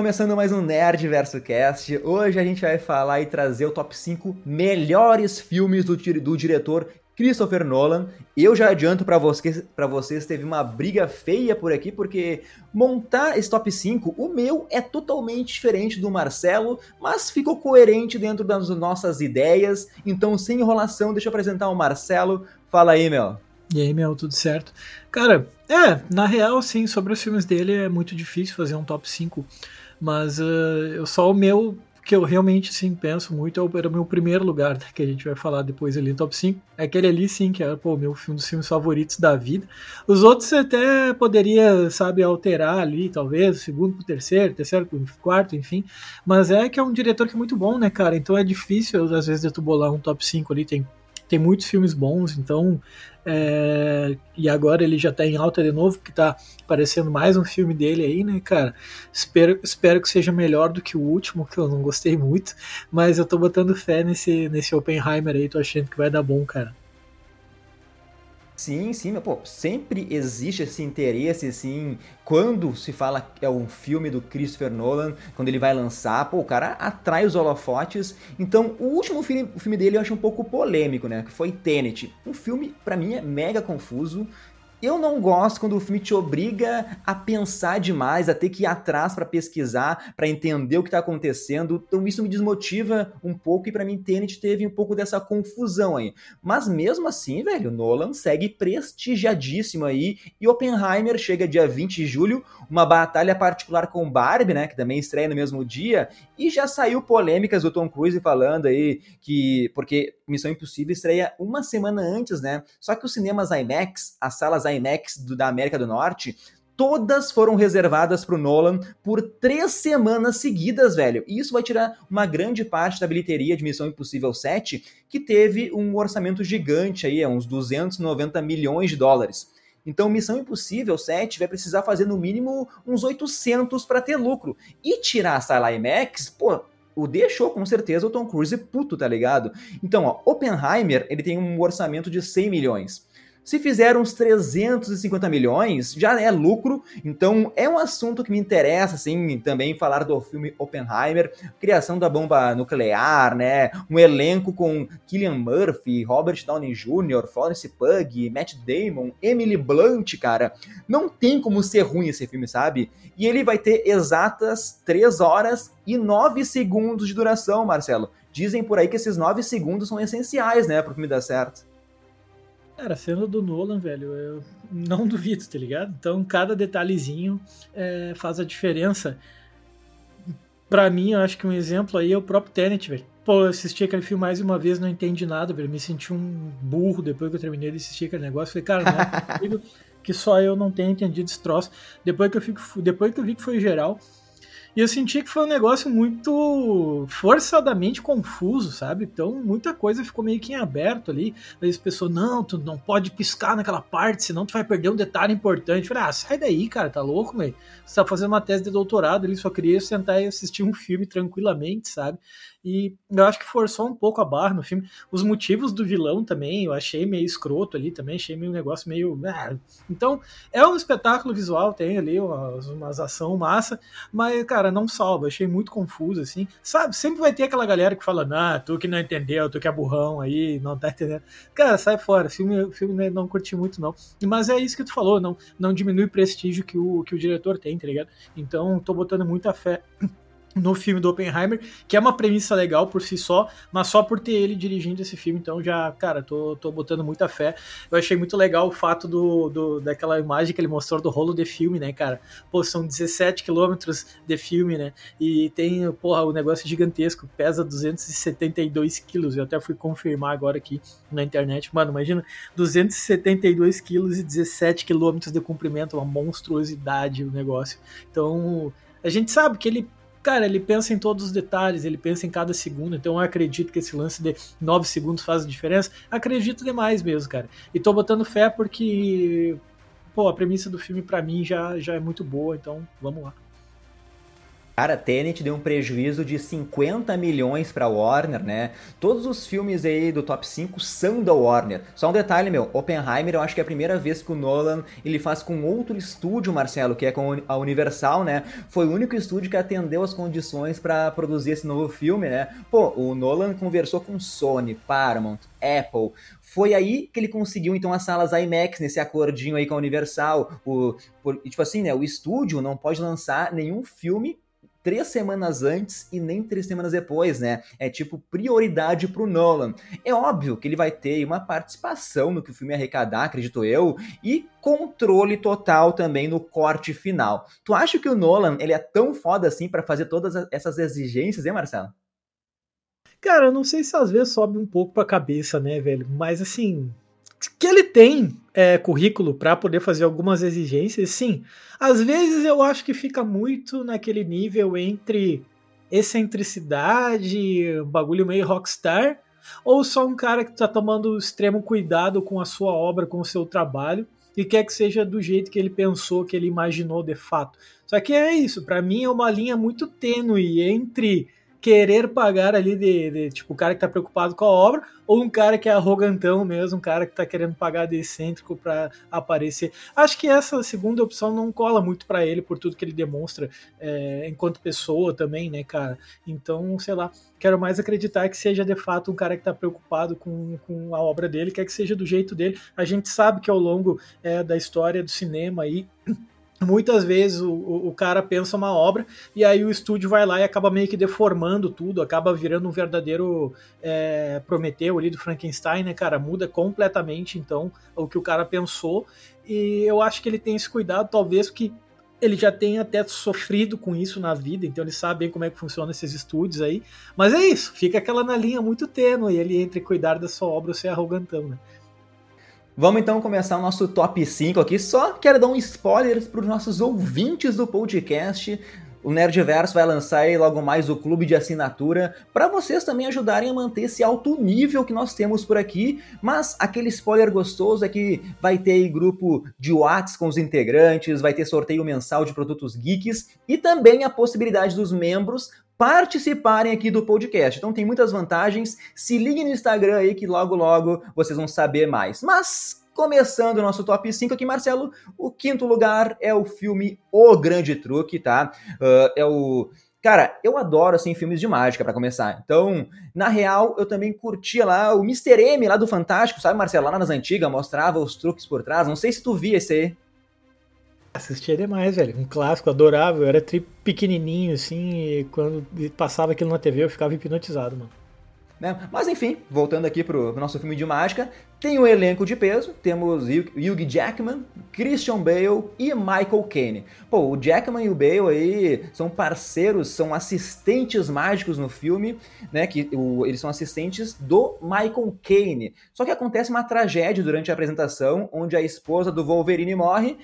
começando mais um Nerd Verso Cast. Hoje a gente vai falar e trazer o top 5 melhores filmes do, do diretor Christopher Nolan. Eu já adianto para vocês, para vocês, teve uma briga feia por aqui, porque montar esse top 5, o meu é totalmente diferente do Marcelo, mas ficou coerente dentro das nossas ideias. Então, sem enrolação, deixa eu apresentar o Marcelo. Fala aí, meu. E aí, meu, tudo certo? Cara, é, na real, sim, sobre os filmes dele é muito difícil fazer um top 5, mas uh, eu só o meu que eu realmente sim penso muito é era o meu primeiro lugar, né, que a gente vai falar depois ali no top 5. É aquele ali sim que é pô, meu um dos filmes favoritos da vida. Os outros até poderia, sabe, alterar ali, talvez, segundo pro terceiro, terceiro pro quarto, enfim. Mas é que é um diretor que é muito bom, né, cara? Então é difícil às vezes de tu bolar um top 5 ali, tem tem muitos filmes bons, então. É, e agora ele já tá em alta de novo, que tá aparecendo mais um filme dele aí, né, cara? Espero, espero que seja melhor do que o último, que eu não gostei muito, mas eu tô botando fé nesse, nesse Oppenheimer aí, tô achando que vai dar bom, cara. Sim, sim, pô, sempre existe esse interesse, assim, quando se fala é um filme do Christopher Nolan, quando ele vai lançar, pô, o cara atrai os holofotes. Então, o último filme, o filme dele eu acho um pouco polêmico, né, que foi Tenet. Um filme, para mim, é mega confuso, eu não gosto quando o filme te obriga a pensar demais, a ter que ir atrás para pesquisar, para entender o que tá acontecendo. Então isso me desmotiva um pouco e para mim Tenet teve um pouco dessa confusão aí. Mas mesmo assim, velho, Nolan segue prestigiadíssimo aí e Oppenheimer chega dia 20 de julho, uma batalha particular com Barbie, né, que também estreia no mesmo dia, e já saiu polêmicas do Tom Cruise falando aí que porque Missão Impossível estreia uma semana antes, né? Só que os cinemas IMAX, as salas IMAX do, da América do Norte, todas foram reservadas para o Nolan por três semanas seguidas, velho. E isso vai tirar uma grande parte da bilheteria de Missão Impossível 7, que teve um orçamento gigante aí, é uns 290 milhões de dólares. Então, Missão Impossível 7 vai precisar fazer no mínimo uns 800 para ter lucro. E tirar a sala IMAX, pô, o deixou com certeza o Tom Cruise puto, tá ligado? Então, ó, Oppenheimer, ele tem um orçamento de 100 milhões. Se fizer uns 350 milhões, já é lucro. Então é um assunto que me interessa, assim, também falar do filme Oppenheimer, criação da bomba nuclear, né? Um elenco com Killian Murphy, Robert Downey Jr., Florence Pugh, Matt Damon, Emily Blunt, cara. Não tem como ser ruim esse filme, sabe? E ele vai ter exatas 3 horas e 9 segundos de duração, Marcelo. Dizem por aí que esses 9 segundos são essenciais, né, pro filme dar certo. Cara, sendo do Nolan, velho, eu não duvido, tá ligado? Então, cada detalhezinho é, faz a diferença. Pra mim, eu acho que um exemplo aí é o próprio Tenet, velho. Pô, eu assisti aquele filme mais uma vez, não entendi nada, velho. Me senti um burro depois que eu terminei de assistir aquele negócio. Falei, cara, não é possível que só eu não tenha entendido esse troço. Depois que eu, fico, depois que eu vi que foi geral, e eu senti que foi um negócio muito forçadamente confuso, sabe? Então muita coisa ficou meio que em aberto ali. Aí as pessoas, não, tu não pode piscar naquela parte, senão tu vai perder um detalhe importante. Eu falei, ah, sai daí, cara, tá louco, velho? Você tá fazendo uma tese de doutorado ali, só queria sentar e assistir um filme tranquilamente, sabe? E eu acho que forçou um pouco a barra no filme. Os motivos do vilão também, eu achei meio escroto ali também, achei meio um negócio meio. Ah. Então, é um espetáculo visual, tem ali umas, umas ação massa, mas, cara, não salva. Achei muito confuso, assim. Sabe, sempre vai ter aquela galera que fala, nah, tu que não entendeu, tu que é burrão aí, não tá entendendo. Cara, sai fora, filme, filme não curti muito, não. Mas é isso que tu falou, não, não diminui o prestígio que o, que o diretor tem, tá ligado? Então, tô botando muita fé no filme do Oppenheimer, que é uma premissa legal por si só, mas só por ter ele dirigindo esse filme, então já, cara, tô, tô botando muita fé. Eu achei muito legal o fato do, do daquela imagem que ele mostrou do rolo de filme, né, cara? Pô, são 17 quilômetros de filme, né? E tem, porra, o negócio gigantesco, pesa 272 quilos, eu até fui confirmar agora aqui na internet. Mano, imagina, 272 quilos e 17 quilômetros de comprimento, uma monstruosidade o negócio. Então, a gente sabe que ele cara, ele pensa em todos os detalhes, ele pensa em cada segundo, então eu acredito que esse lance de 9 segundos faz diferença. Acredito demais mesmo, cara. E tô botando fé porque, pô, a premissa do filme para mim já, já é muito boa, então vamos lá. Cara, Tenet deu um prejuízo de 50 milhões pra Warner, né? Todos os filmes aí do top 5 são da Warner. Só um detalhe, meu, Oppenheimer eu acho que é a primeira vez que o Nolan ele faz com outro estúdio, Marcelo, que é com a Universal, né? Foi o único estúdio que atendeu as condições para produzir esse novo filme, né? Pô, o Nolan conversou com Sony, Paramount, Apple. Foi aí que ele conseguiu então as salas IMAX nesse acordinho aí com a Universal. O, por, tipo assim, né? O estúdio não pode lançar nenhum filme três semanas antes e nem três semanas depois, né? É tipo prioridade pro Nolan. É óbvio que ele vai ter uma participação no que o filme arrecadar, acredito eu, e controle total também no corte final. Tu acha que o Nolan ele é tão foda assim para fazer todas essas exigências, hein, Marcelo? Cara, eu não sei se às vezes sobe um pouco pra cabeça, né, velho? Mas assim, que ele tem é, currículo para poder fazer algumas exigências, sim. Às vezes eu acho que fica muito naquele nível entre excentricidade, bagulho meio rockstar, ou só um cara que tá tomando extremo cuidado com a sua obra, com o seu trabalho, e quer que seja do jeito que ele pensou, que ele imaginou de fato. Só que é isso, para mim é uma linha muito tênue entre querer pagar ali de, de, tipo, o cara que tá preocupado com a obra, ou um cara que é arrogantão mesmo, um cara que tá querendo pagar de excêntrico para aparecer. Acho que essa segunda opção não cola muito para ele, por tudo que ele demonstra é, enquanto pessoa também, né, cara? Então, sei lá, quero mais acreditar que seja de fato um cara que tá preocupado com, com a obra dele, quer que seja do jeito dele. A gente sabe que ao longo é, da história do cinema aí Muitas vezes o, o, cara pensa uma obra e aí o estúdio vai lá e acaba meio que deformando tudo, acaba virando um verdadeiro é, Prometeu ali do Frankenstein, né, cara? Muda completamente então o que o cara pensou e eu acho que ele tem esse cuidado, talvez que ele já tenha até sofrido com isso na vida, então ele sabe bem como é que funciona esses estúdios aí. Mas é isso, fica aquela na linha muito tênue, ele entre cuidar da sua obra ou ser arrogantão, né? Vamos então começar o nosso top 5 aqui. Só quero dar um spoiler para os nossos ouvintes do podcast. O Nerdverso vai lançar aí logo mais o clube de assinatura para vocês também ajudarem a manter esse alto nível que nós temos por aqui. Mas aquele spoiler gostoso é que vai ter aí grupo de Whats com os integrantes, vai ter sorteio mensal de produtos geeks e também a possibilidade dos membros participarem aqui do podcast. Então tem muitas vantagens. Se liguem no Instagram aí que logo logo vocês vão saber mais. Mas começando o nosso top 5 aqui, Marcelo, o quinto lugar é o filme O Grande Truque, tá? Uh, é o Cara, eu adoro assim filmes de mágica para começar. Então, na real, eu também curtia lá o Mr. M lá do Fantástico, sabe, Marcelo? Lá nas antigas mostrava os truques por trás. Não sei se tu via esse aí. Assistia demais, velho. Um clássico, adorável. Era tri pequenininho, assim, e quando passava aquilo na TV eu ficava hipnotizado, mano. Né? Mas enfim, voltando aqui pro nosso filme de mágica, tem um elenco de peso, temos Hugh Jackman, Christian Bale e Michael Caine. Pô, o Jackman e o Bale aí são parceiros, são assistentes mágicos no filme, né, que o, eles são assistentes do Michael Caine. Só que acontece uma tragédia durante a apresentação, onde a esposa do Wolverine morre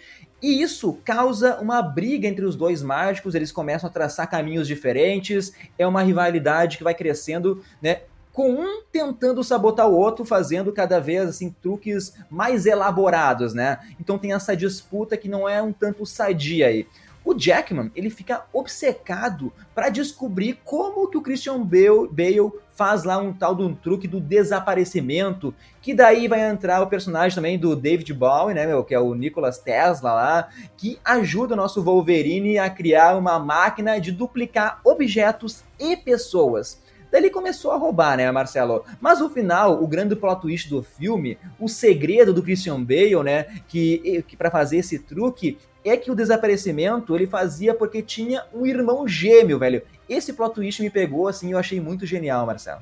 e isso causa uma briga entre os dois mágicos, eles começam a traçar caminhos diferentes, é uma rivalidade que vai crescendo, né? Com um tentando sabotar o outro, fazendo cada vez assim truques mais elaborados, né? Então tem essa disputa que não é um tanto sadia aí. O Jackman, ele fica obcecado para descobrir como que o Christian Bale, faz lá um tal de um truque do desaparecimento, que daí vai entrar o personagem também do David Bowie, né, meu, que é o Nicholas Tesla lá, que ajuda o nosso Wolverine a criar uma máquina de duplicar objetos e pessoas. Daí ele começou a roubar, né, Marcelo? Mas no final, o grande plot twist do filme, o segredo do Christian Bale, né, que, que para fazer esse truque é que o desaparecimento ele fazia porque tinha um irmão gêmeo, velho. Esse plot twist me pegou, assim, eu achei muito genial, Marcelo.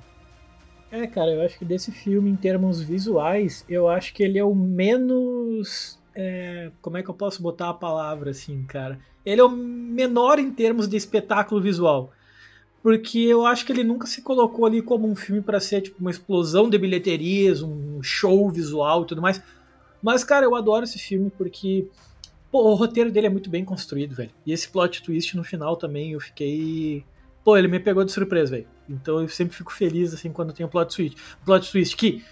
É, cara, eu acho que desse filme, em termos visuais, eu acho que ele é o menos. É, como é que eu posso botar a palavra assim, cara? Ele é o menor em termos de espetáculo visual. Porque eu acho que ele nunca se colocou ali como um filme para ser tipo uma explosão de bilheterias, um show visual e tudo mais. Mas, cara, eu adoro esse filme porque Pô, o roteiro dele é muito bem construído, velho. E esse plot twist no final também, eu fiquei. Pô, ele me pegou de surpresa, velho. Então eu sempre fico feliz, assim, quando tem um plot twist. Plot twist que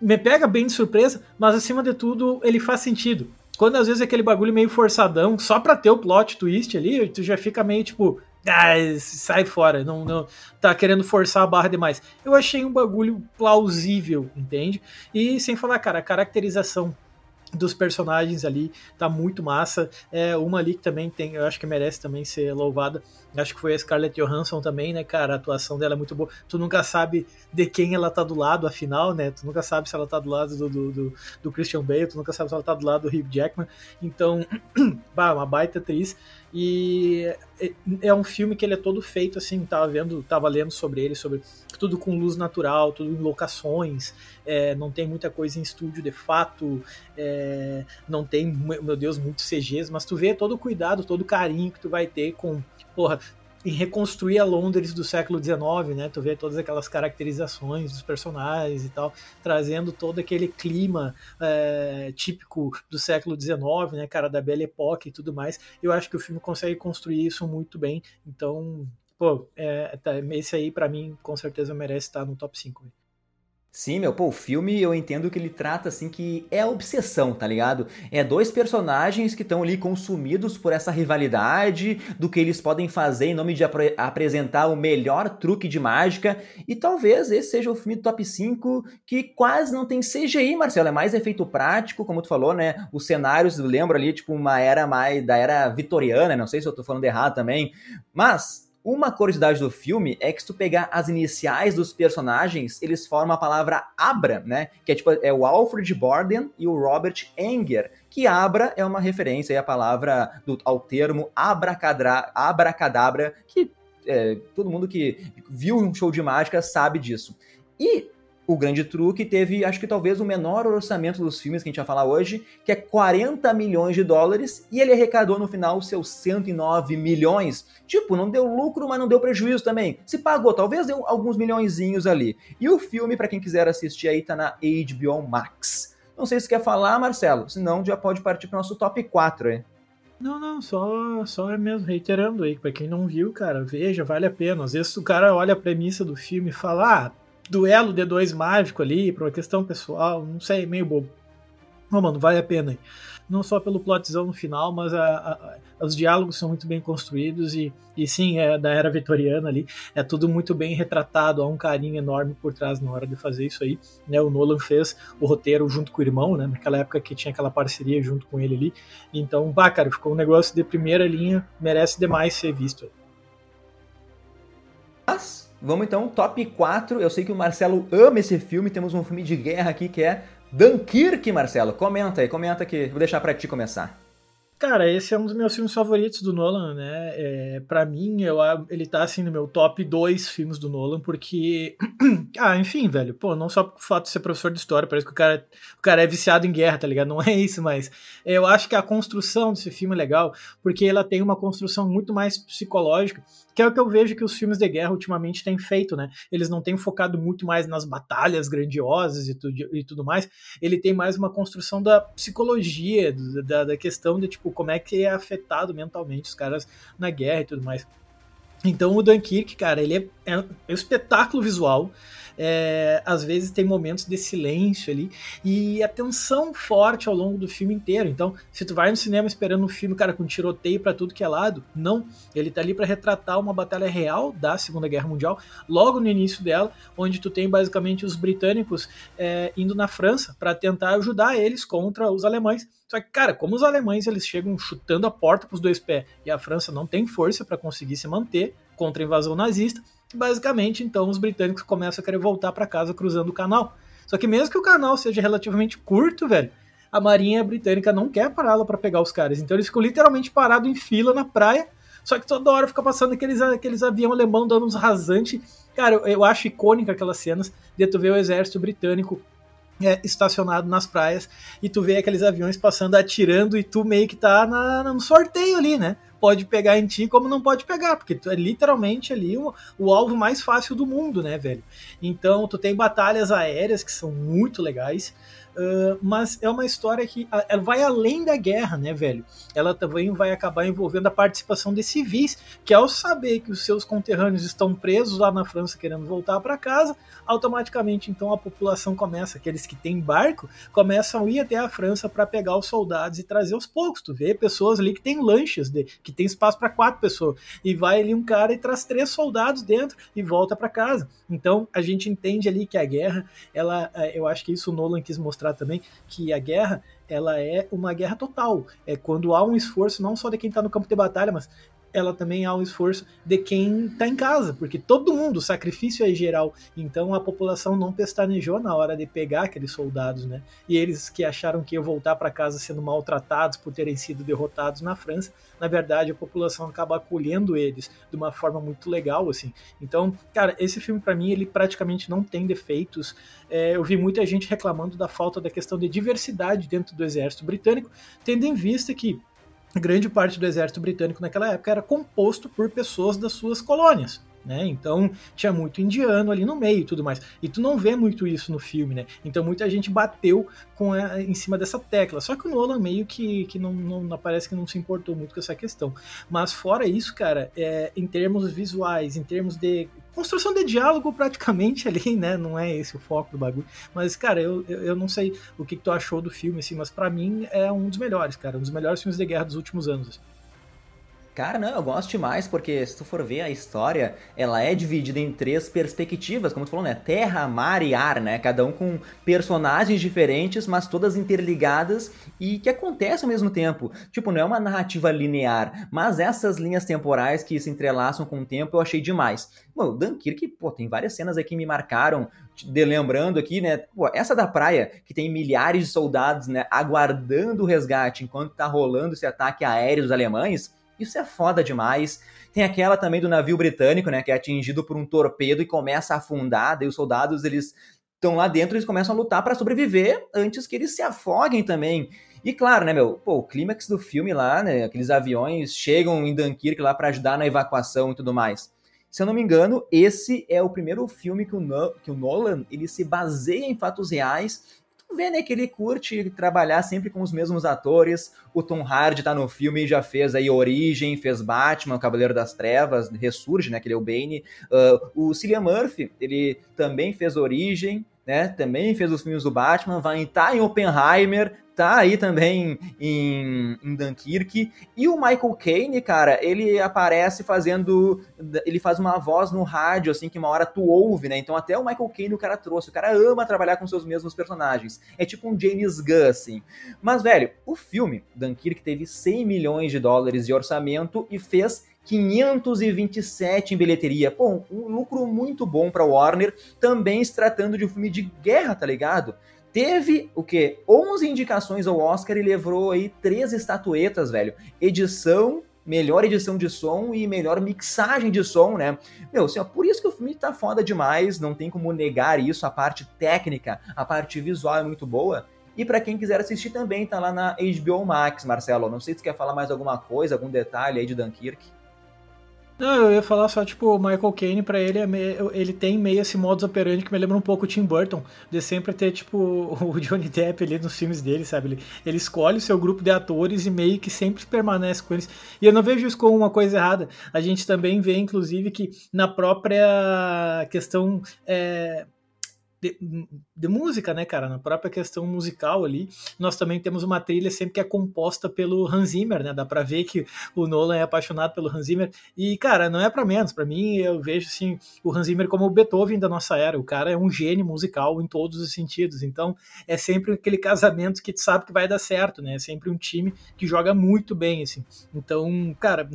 me pega bem de surpresa, mas acima de tudo, ele faz sentido. Quando às vezes é aquele bagulho meio forçadão, só pra ter o plot twist ali, tu já fica meio tipo, ah, sai fora, não, não tá querendo forçar a barra demais. Eu achei um bagulho plausível, entende? E sem falar, cara, a caracterização dos personagens ali tá muito massa. É uma ali que também tem, eu acho que merece também ser louvada. Acho que foi a Scarlett Johansson também, né, cara? A atuação dela é muito boa. Tu nunca sabe de quem ela tá do lado, afinal, né? Tu nunca sabe se ela tá do lado do, do, do, Christian Bale, tu nunca sabe se ela tá do lado do Hugh Jackman. Então, bah, uma baita atriz. E é, é um filme que ele é todo feito assim, tava vendo, tava lendo sobre ele, sobre tudo com luz natural, tudo em locações, é, não tem muita coisa em estúdio de fato, é, não tem, meu Deus, muitos CGs, mas tu vê todo o cuidado, todo o carinho que tu vai ter com, porra, em reconstruir a Londres do século XIX, né? Tu vê todas aquelas caracterizações dos personagens e tal, trazendo todo aquele clima é, típico do século XIX, né, cara, da Belle Époque e tudo mais. Eu acho que o filme consegue construir isso muito bem. Então, pô, é, tá, esse aí para mim com certeza merece estar no top 5. Sim, meu, pô, o filme eu entendo que ele trata assim que é obsessão, tá ligado? É dois personagens que estão ali consumidos por essa rivalidade, do que eles podem fazer em nome de ap apresentar o melhor truque de mágica, e talvez esse seja o filme top 5 que quase não tem CGI, Marcelo, é mais efeito prático, como tu falou, né? Os cenários, lembro ali, tipo, uma era mais da era vitoriana, não sei se eu tô falando errado também, mas uma curiosidade do filme é que se tu pegar as iniciais dos personagens, eles formam a palavra Abra, né? Que é tipo é o Alfred Borden e o Robert Enger, que Abra é uma referência à palavra do, ao termo abracadabra, que é, todo mundo que viu um show de mágica sabe disso. E o Grande Truque teve, acho que talvez o menor orçamento dos filmes que a gente vai falar hoje, que é 40 milhões de dólares, e ele arrecadou no final seus 109 milhões. Tipo, não deu lucro, mas não deu prejuízo também. Se pagou, talvez deu alguns milhõezinhos ali. E o filme, para quem quiser assistir aí, tá na HBO Max. Não sei se quer falar, Marcelo, senão já pode partir para nosso top 4 aí. Não, não, só, só mesmo reiterando aí, pra quem não viu, cara, veja, vale a pena. Às vezes o cara olha a premissa do filme e fala, ah, duelo D2 mágico ali, por uma questão pessoal, não sei, meio bobo. Não, mano, vale a pena. Não só pelo plotzão no final, mas a, a, os diálogos são muito bem construídos e, e sim, é da era vitoriana ali. É tudo muito bem retratado, há um carinho enorme por trás na hora de fazer isso aí. Né, o Nolan fez o roteiro junto com o irmão, né, naquela época que tinha aquela parceria junto com ele ali. Então, bah, cara, ficou um negócio de primeira linha, merece demais ser visto. Mas Vamos então, top 4. Eu sei que o Marcelo ama esse filme. Temos um filme de guerra aqui que é Dunkirk, Marcelo. Comenta aí, comenta que vou deixar para ti começar. Cara, esse é um dos meus filmes favoritos do Nolan, né? É, para mim, eu, ele tá assim no meu top 2 filmes do Nolan, porque. ah, enfim, velho, pô, não só por fato de ser professor de história, parece que o cara, o cara é viciado em guerra, tá ligado? Não é isso, mas eu acho que a construção desse filme é legal, porque ela tem uma construção muito mais psicológica que é o que eu vejo que os filmes de guerra ultimamente têm feito, né? Eles não têm focado muito mais nas batalhas grandiosas e tudo, e tudo mais, ele tem mais uma construção da psicologia, da, da questão de, tipo, como é que é afetado mentalmente os caras na guerra e tudo mais. Então o Dunkirk, cara, ele é, é um espetáculo visual, é, às vezes tem momentos de silêncio ali e a tensão forte ao longo do filme inteiro. Então, se tu vai no cinema esperando um filme, cara, com tiroteio para tudo que é lado, não. Ele tá ali para retratar uma batalha real da Segunda Guerra Mundial, logo no início dela, onde tu tem basicamente os britânicos é, indo na França para tentar ajudar eles contra os alemães. Só que, cara, como os alemães eles chegam chutando a porta com os dois pés e a França não tem força para conseguir se manter contra a invasão nazista, Basicamente, então, os britânicos começam a querer voltar para casa cruzando o canal. Só que mesmo que o canal seja relativamente curto, velho, a marinha britânica não quer pará-la para pegar os caras. Então eles ficam literalmente parados em fila na praia. Só que toda hora fica passando aqueles, aqueles aviões alemão dando uns rasantes. Cara, eu, eu acho icônica aquelas cenas de tu ver o exército britânico é, estacionado nas praias e tu vê aqueles aviões passando atirando e tu meio que tá na, no sorteio ali, né? Pode pegar em ti, como não pode pegar, porque tu é literalmente ali o, o alvo mais fácil do mundo, né, velho? Então, tu tem batalhas aéreas que são muito legais. Uh, mas é uma história que ela vai além da guerra, né, velho? Ela também vai acabar envolvendo a participação de civis, que ao saber que os seus conterrâneos estão presos lá na França querendo voltar para casa, automaticamente então a população começa, aqueles que têm barco, começam a ir até a França para pegar os soldados e trazer aos poucos. Tu vê pessoas ali que tem lanchas, de, que tem espaço para quatro pessoas, e vai ali um cara e traz três soldados dentro e volta para casa. Então a gente entende ali que a guerra, ela, é, eu acho que isso o Nolan quis mostrar também, que a guerra ela é uma guerra total. É quando há um esforço não só de quem está no campo de batalha, mas ela também há um esforço de quem está em casa, porque todo mundo, o sacrifício é geral. Então a população não pestanejou na hora de pegar aqueles soldados, né? E eles que acharam que iam voltar para casa sendo maltratados por terem sido derrotados na França, na verdade a população acaba acolhendo eles de uma forma muito legal, assim. Então, cara, esse filme para mim ele praticamente não tem defeitos. É, eu vi muita gente reclamando da falta da questão de diversidade dentro do exército britânico, tendo em vista que grande parte do exército britânico naquela época era composto por pessoas das suas colônias. Né? Então tinha muito indiano ali no meio e tudo mais. E tu não vê muito isso no filme, né? Então muita gente bateu com a, em cima dessa tecla. Só que o Nolan meio que, que não, não parece que não se importou muito com essa questão. Mas fora isso, cara, é, em termos visuais, em termos de construção de diálogo praticamente ali, né? Não é esse o foco do bagulho. Mas, cara, eu, eu, não sei o que, que, tu achou do filme, assim, mas para mim é um dos melhores, cara. Um dos melhores filmes de guerra dos últimos anos. Assim. Cara, não, eu gosto demais porque se tu for ver a história, ela é dividida em três perspectivas, como tu falou, né? Terra, mar e ar, né? Cada um com personagens diferentes, mas todas interligadas e que acontecem ao mesmo tempo. Tipo, não é uma narrativa linear, mas essas linhas temporais que se entrelaçam com o tempo eu achei demais. Bom, Dunkirk, pô, tem várias cenas aqui que me marcaram, de, lembrando aqui, né? Pô, essa da praia, que tem milhares de soldados, né, aguardando o resgate enquanto tá rolando esse ataque aéreo dos alemães isso é foda demais. Tem aquela também do navio britânico, né, que é atingido por um torpedo e começa a afundar, daí os soldados eles estão lá dentro, eles começam a lutar para sobreviver antes que eles se afoguem também. E claro, né, meu, pô, o clímax do filme lá, né, aqueles aviões chegam em Dunkirk lá para ajudar na evacuação e tudo mais. Se eu não me engano, esse é o primeiro filme que o, Nolan ele se baseia em fatos reais vê, né, que ele curte trabalhar sempre com os mesmos atores. O Tom Hardy tá no filme já fez aí Origem, fez Batman, o Cavaleiro das Trevas, ressurge, né, que ele é o Bane. Uh, o Cillian Murphy, ele também fez Origem, né, também fez os filmes do Batman, vai estar tá em Oppenheimer, tá aí também em, em Dunkirk. E o Michael Caine, cara, ele aparece fazendo. Ele faz uma voz no rádio, assim, que uma hora tu ouve, né? Então até o Michael Caine o cara trouxe. O cara ama trabalhar com seus mesmos personagens. É tipo um James Gunn, assim. Mas, velho, o filme, Dunkirk, teve 100 milhões de dólares de orçamento e fez 527 em bilheteria. Pô, um lucro muito bom para Warner, também se tratando de um filme de guerra, tá ligado? Teve o quê? 11 indicações ao Oscar e levou aí três estatuetas, velho. Edição, melhor edição de som e melhor mixagem de som, né? Meu, assim, ó, por isso que o filme tá foda demais, não tem como negar isso, a parte técnica, a parte visual é muito boa. E para quem quiser assistir também, tá lá na HBO Max, Marcelo. Não sei se tu quer falar mais alguma coisa, algum detalhe aí de Dunkirk. Não, eu ia falar só, tipo, o Michael Caine, pra ele, é meio, ele tem meio esse modus operandi que me lembra um pouco o Tim Burton, de sempre ter, tipo, o Johnny Depp ali nos filmes dele, sabe? Ele, ele escolhe o seu grupo de atores e meio que sempre permanece com eles. E eu não vejo isso como uma coisa errada. A gente também vê, inclusive, que na própria questão. É, de, de, música, né, cara? Na própria questão musical ali, nós também temos uma trilha sempre que é composta pelo Hans Zimmer, né? Dá pra ver que o Nolan é apaixonado pelo Hans Zimmer. E, cara, não é para menos. para mim, eu vejo, assim, o Hans Zimmer como o Beethoven da nossa era. O cara é um gênio musical em todos os sentidos. Então, é sempre aquele casamento que tu sabe que vai dar certo, né? É sempre um time que joga muito bem, assim. Então, cara,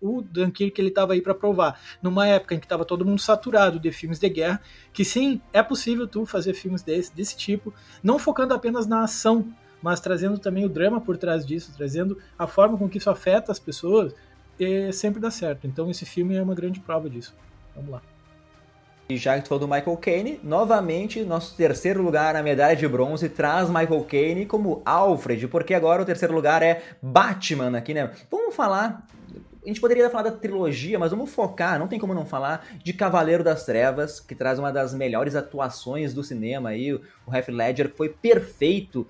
o Dunkirk, ele tava aí para provar. Numa época em que tava todo mundo saturado de filmes de guerra, que sim, é possível tu fazer filmes desse, desse tipo, não focando apenas na ação, mas trazendo também o drama por trás disso, trazendo a forma com que isso afeta as pessoas, e sempre dá certo. Então esse filme é uma grande prova disso. Vamos lá. E já que tu falou do Michael Caine, novamente, nosso terceiro lugar na medalha de bronze traz Michael Caine como Alfred, porque agora o terceiro lugar é Batman aqui, né? Vamos falar a gente poderia falar da trilogia, mas vamos focar, não tem como não falar, de Cavaleiro das Trevas, que traz uma das melhores atuações do cinema aí. O Heath Ledger foi perfeito.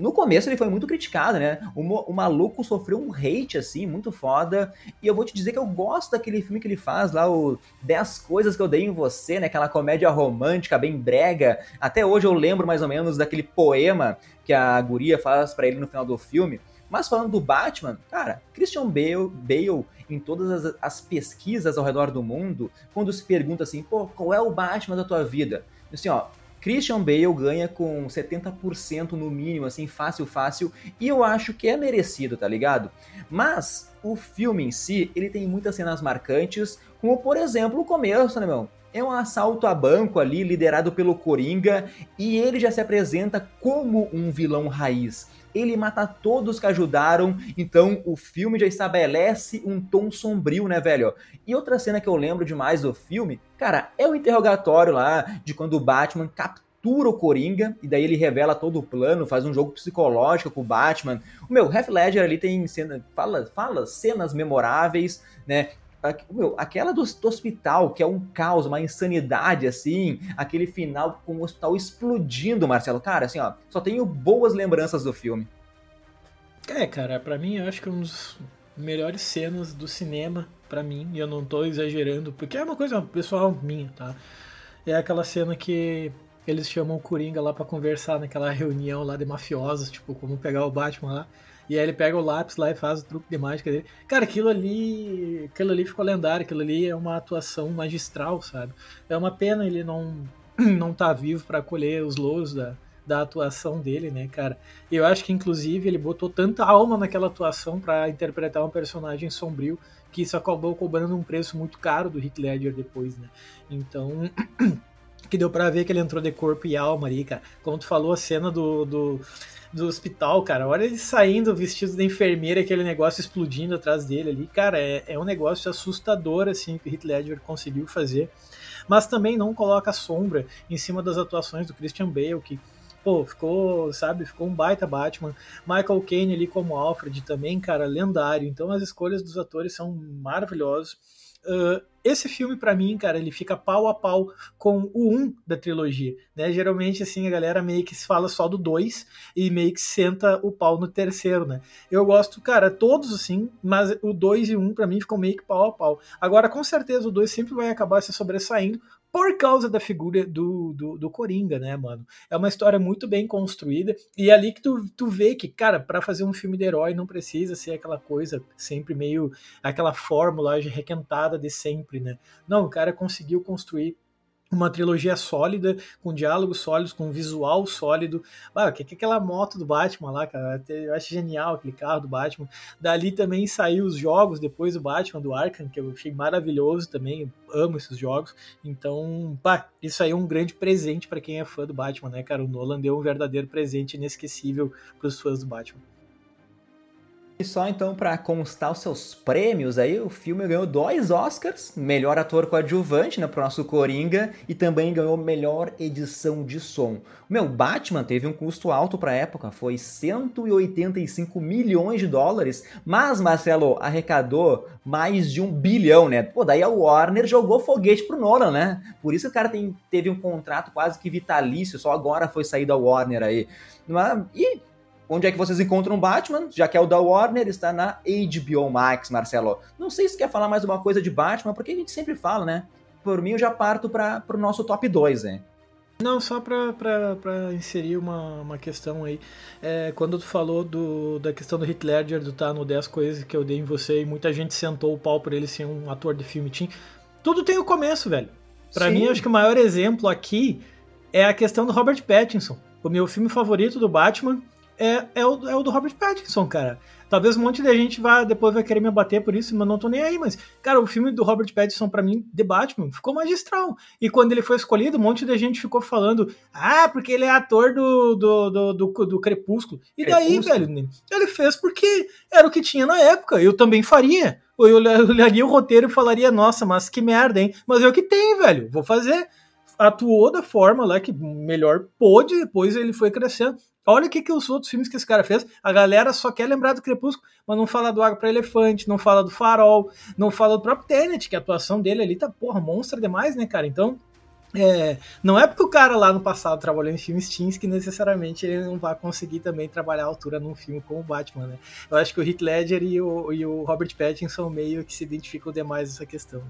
No começo ele foi muito criticado, né? O, o, maluco sofreu um hate, assim, muito foda. E eu vou te dizer que eu gosto daquele filme que ele faz lá, o 10 Coisas que eu dei em você, né? Aquela comédia romântica, bem brega. Até hoje eu lembro mais ou menos daquele poema que a guria faz para ele no final do filme. Mas falando do Batman, cara, Christian Bale, Bale em todas as, as, pesquisas ao redor do mundo, quando se pergunta assim, pô, qual é o Batman da tua vida? Assim, ó, Christian Bale ganha com 70% no mínimo, assim, fácil, fácil, e eu acho que é merecido, tá ligado? Mas o filme em si, ele tem muitas cenas marcantes, como por exemplo o começo, né, meu? É um assalto a banco ali, liderado pelo Coringa, e ele já se apresenta como um vilão raiz ele mata todos que ajudaram, então o filme já estabelece um tom sombrio, né, velho? E outra cena que eu lembro demais do filme, cara, é o interrogatório lá de quando o Batman captura o Coringa, e daí ele revela todo o plano, faz um jogo psicológico com o Batman. O meu, Heath Ledger ali tem cena, fala, fala cenas memoráveis, né? Meu, aquela do, do, hospital, que é um caos, uma insanidade, assim, aquele final com o hospital explodindo, Marcelo. Cara, assim, ó, só tenho boas lembranças do filme. É, cara, para mim eu acho que é um dos melhores cenas do cinema, para mim, e eu não tô exagerando, porque é uma coisa pessoal minha, tá? É aquela cena que eles chamam o Coringa lá para conversar naquela reunião lá de mafiosos, tipo, como pegar o Batman lá. E aí ele pega o lápis lá e faz o truque de mágica dele. Cara, aquilo ali. Aquilo ali ficou lendário, aquilo ali é uma atuação magistral, sabe? É uma pena ele não, não tá vivo para colher os louros da, da atuação dele, né, cara? Eu acho que, inclusive, ele botou tanta alma naquela atuação para interpretar um personagem sombrio que isso acabou cobrando um preço muito caro do Heath Ledger depois, né? Então, que deu para ver que ele entrou de corpo e alma ali, cara. Como tu falou, a cena do, do do hospital, cara. Olha ele saindo vestido de enfermeira, aquele negócio explodindo atrás dele ali. Cara, é, é um negócio assustador, assim, que o Heath Ledger conseguiu fazer. Mas também não coloca sombra em cima das atuações do Christian Bale, que pô, ficou, sabe, ficou um baita Batman. Michael Caine ali como Alfred também, cara, lendário. Então as escolhas dos atores são maravilhosas. Uh, esse filme, para mim, cara, ele fica pau a pau com o 1 da trilogia, né? Geralmente, assim, a galera meio que fala só do 2 e meio que senta o pau no terceiro, né? Eu gosto, cara, todos assim, mas o 2 e o 1 para mim ficam meio que pau a pau. Agora, com certeza, o 2 sempre vai acabar se sobressaindo, por causa da figura do, do, do, Coringa, né, mano? É uma história muito bem construída e é ali que tu, tu vê que, cara, para fazer um filme de herói não precisa ser aquela coisa sempre meio aquela fórmula requentada de sempre, né? Não, o cara conseguiu construir uma trilogia sólida, com diálogos sólidos, com visual sólido. Ah, que, que aquela moto do Batman lá, cara? Eu acho genial aquele carro do Batman. Dali também saiu os jogos depois do Batman, do Arkham, que eu achei maravilhoso também. Amo esses jogos. Então, pá, isso aí é um grande presente para quem é fã do Batman, né, cara? O Nolan deu um verdadeiro presente inesquecível para os fãs do Batman. E só então para constar os seus prêmios aí, o filme ganhou dois Oscars, melhor ator coadjuvante, né, pro nosso Coringa, e também ganhou melhor edição de som. O meu Batman teve um custo alto para época, foi 185 milhões de dólares, mas Marcelo arrecadou mais de um bilhão, né? Pô, daí a Warner jogou foguete pro Nolan, né? Por isso o cara tem, teve um contrato quase que vitalício, só agora foi sair da Warner aí. E Onde é que vocês encontram Batman? Já que é o da Warner, está na HBO Max, Marcelo. Não sei se quer falar mais uma coisa de Batman, porque a gente sempre fala, né? Por mim, eu já parto para o nosso top 2, hein? Não, só para inserir uma, uma questão aí. É, quando tu falou do, da questão do Heath Ledger, do tá no 10 coisas que eu dei em você, e muita gente sentou o pau por ele ser um ator de filme teen, tudo tem o começo, velho. Para mim, acho que o maior exemplo aqui é a questão do Robert Pattinson. O meu filme favorito do Batman é, é, o, é o do Robert Pattinson, cara. Talvez um monte de gente vá, depois vai querer me abater por isso, mas não tô nem aí. Mas, cara, o filme do Robert Pattinson, para mim, The Batman, ficou magistral. E quando ele foi escolhido, um monte de gente ficou falando, ah, porque ele é ator do, do, do, do, do Crepúsculo. E daí, Crepúsculo. velho, ele fez porque era o que tinha na época. Eu também faria. Eu olharia o roteiro e falaria, nossa, mas que merda, hein? Mas é o que tem, velho. Vou fazer atuou da forma lá que melhor pôde, depois ele foi crescendo. Olha o que, que os outros filmes que esse cara fez. A galera só quer lembrar do Crepúsculo, mas não fala do Água para Elefante, não fala do Farol, não fala do próprio Tenet, que a atuação dele ali tá, porra, monstra demais, né, cara? Então, é, não é porque o cara lá no passado trabalhou em filmes teens que necessariamente ele não vai conseguir também trabalhar a altura num filme como o Batman, né? Eu acho que o Heath Ledger e o, e o Robert Pattinson meio que se identificam demais nessa questão.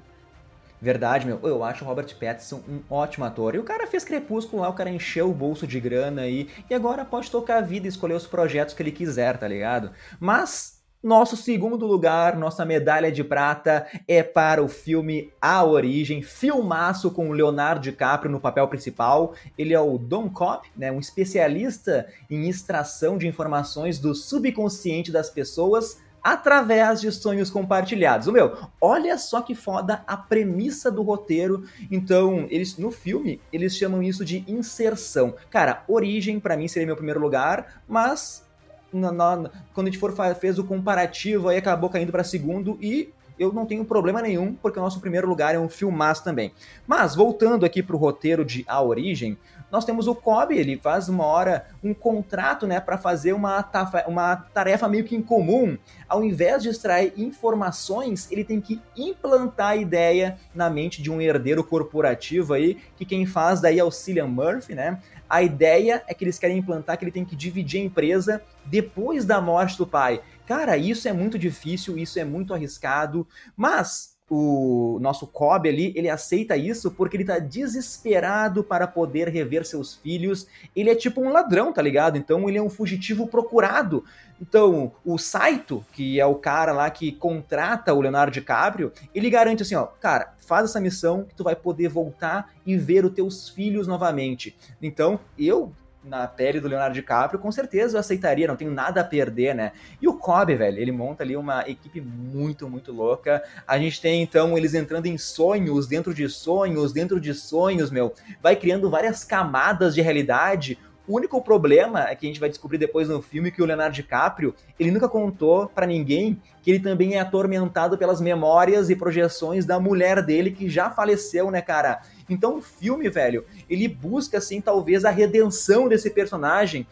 Verdade, meu. Eu acho o Robert Pattinson um ótimo ator. E o cara fez Crepúsculo lá, o cara encheu o bolso de grana aí. E agora pode tocar a vida e escolher os projetos que ele quiser, tá ligado? Mas nosso segundo lugar, nossa medalha de prata, é para o filme A Origem, filmaço com Leonardo DiCaprio no papel principal. Ele é o Don Cobb, né, um especialista em extração de informações do subconsciente das pessoas através de sonhos compartilhados. O meu, olha só que foda a premissa do roteiro. Então, eles no filme, eles chamam isso de inserção. Cara, Origem para mim seria meu primeiro lugar, mas na, na, quando a gente for fez o comparativo aí acabou caindo para segundo e eu não tenho problema nenhum, porque o nosso primeiro lugar é um filmaço também. Mas, voltando aqui para o roteiro de A Origem, nós temos o Kobe, ele faz uma hora um contrato, né, para fazer uma, tafa, uma tarefa meio que incomum. Ao invés de extrair informações, ele tem que implantar a ideia na mente de um herdeiro corporativo aí, que quem faz daí é o Cillian Murphy, né? A ideia é que eles querem implantar que ele tem que dividir a empresa depois da morte do pai. Cara, isso é muito difícil, isso é muito arriscado, mas o nosso Kobe ali, ele aceita isso porque ele tá desesperado para poder rever seus filhos. Ele é tipo um ladrão, tá ligado? Então ele é um fugitivo procurado. Então, o Saito, que é o cara lá que contrata o Leonardo DiCaprio, ele garante assim, ó, cara, faz essa missão que tu vai poder voltar e ver os teus filhos novamente. Então, eu na pele do Leonardo DiCaprio, com certeza eu aceitaria, não tenho nada a perder, né? E o Kobe, velho, ele monta ali uma equipe muito, muito louca. A gente tem então eles entrando em sonhos, dentro de sonhos, dentro de sonhos, meu. Vai criando várias camadas de realidade. O único problema é que a gente vai descobrir depois no filme que o Leonardo DiCaprio, ele nunca contou para ninguém que ele também é atormentado pelas memórias e projeções da mulher dele que já faleceu, né, cara? Então o filme, velho, ele busca, assim, talvez a redenção desse personagem.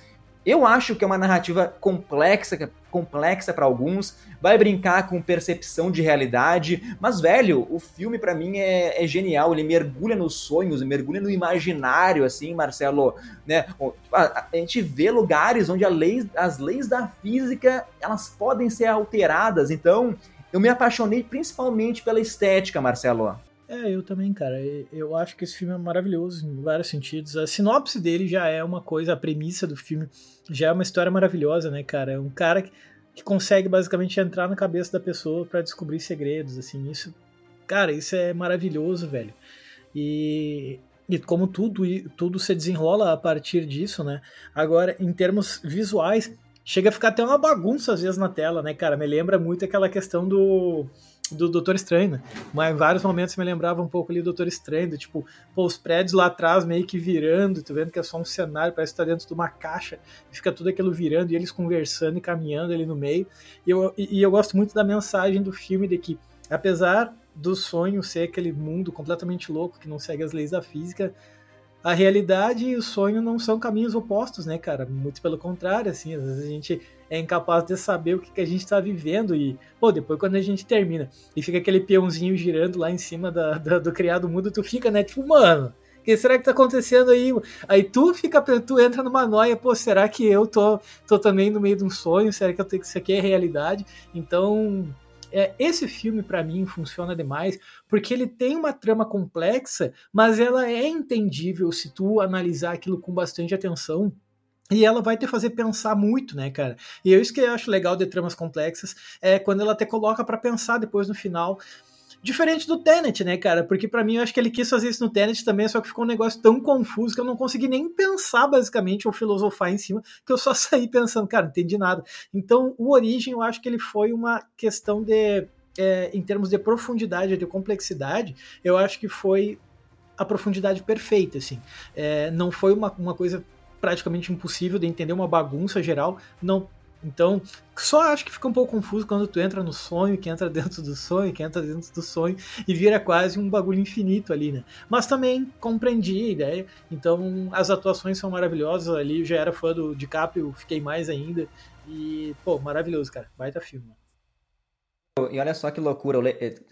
Eu acho que é uma narrativa complexa, complexa para alguns, vai brincar com percepção de realidade, mas velho, o filme para mim é, é, genial, ele mergulha nos sonhos, mergulha no imaginário, assim, Marcelo, né? A, a gente vê lugares onde lei, as leis da física elas podem ser alteradas, então eu me apaixonei principalmente pela estética, Marcelo. É, eu também, cara. Eu acho que esse filme é maravilhoso em vários sentidos. A sinopse dele já é uma coisa, a premissa do filme já é uma história maravilhosa, né, cara? É um cara que, que consegue basicamente entrar na cabeça da pessoa para descobrir segredos, assim. Isso, cara, isso é maravilhoso, velho. E, e como tudo, tudo se desenrola a partir disso, né? Agora, em termos visuais, chega a ficar até uma bagunça às vezes na tela, né, cara? Me lembra muito aquela questão do do Doutor Estranho, né? Mas em vários momentos me lembrava um pouco ali do Doutor Estranho, do, tipo, pô, os prédios lá atrás meio que virando, tu vendo que é só um cenário, parece que tá dentro de uma caixa, fica tudo aquilo virando, e eles conversando e caminhando ali no meio. E eu, e, e eu gosto muito da mensagem do filme de que, apesar do sonho ser aquele mundo completamente louco que não segue as leis da física, a realidade e o sonho não são caminhos opostos, né, cara? Muito pelo contrário, assim, às vezes a gente é incapaz de saber o que, que a gente está vivendo e, pô, depois quando a gente termina e fica aquele peãozinho girando lá em cima da, da, do criado mundo, tu fica, né, tipo, mano, o que será que tá acontecendo aí? Aí tu fica, tu entra numa noia, pô, será que eu tô, tô também no meio de um sonho? Será que eu tenho que isso aqui é realidade? Então, é, esse filme para mim funciona demais porque ele tem uma trama complexa, mas ela é entendível se tu analisar aquilo com bastante atenção. E ela vai te fazer pensar muito, né, cara? E é isso que eu acho legal de tramas complexas, é quando ela te coloca para pensar depois no final. Diferente do Tenet, né, cara? Porque para mim eu acho que ele quis fazer isso no Tenet também, só que ficou um negócio tão confuso que eu não consegui nem pensar basicamente ou filosofar em cima, que eu só saí pensando, cara, não entendi nada. Então, o Origem eu acho que ele foi uma questão de. É, em termos de profundidade, de complexidade, eu acho que foi a profundidade perfeita, assim. É, não foi uma, uma coisa praticamente impossível de entender, uma bagunça geral. Não Então, só acho que fica um pouco confuso quando tu entra no sonho, que entra dentro do sonho, que entra dentro do sonho, e vira quase um bagulho infinito ali, né? Mas também compreendi a ideia, então as atuações são maravilhosas ali, eu já era fã do DiCaprio, fiquei mais ainda, e, pô, maravilhoso, cara, baita filme. E olha só que loucura.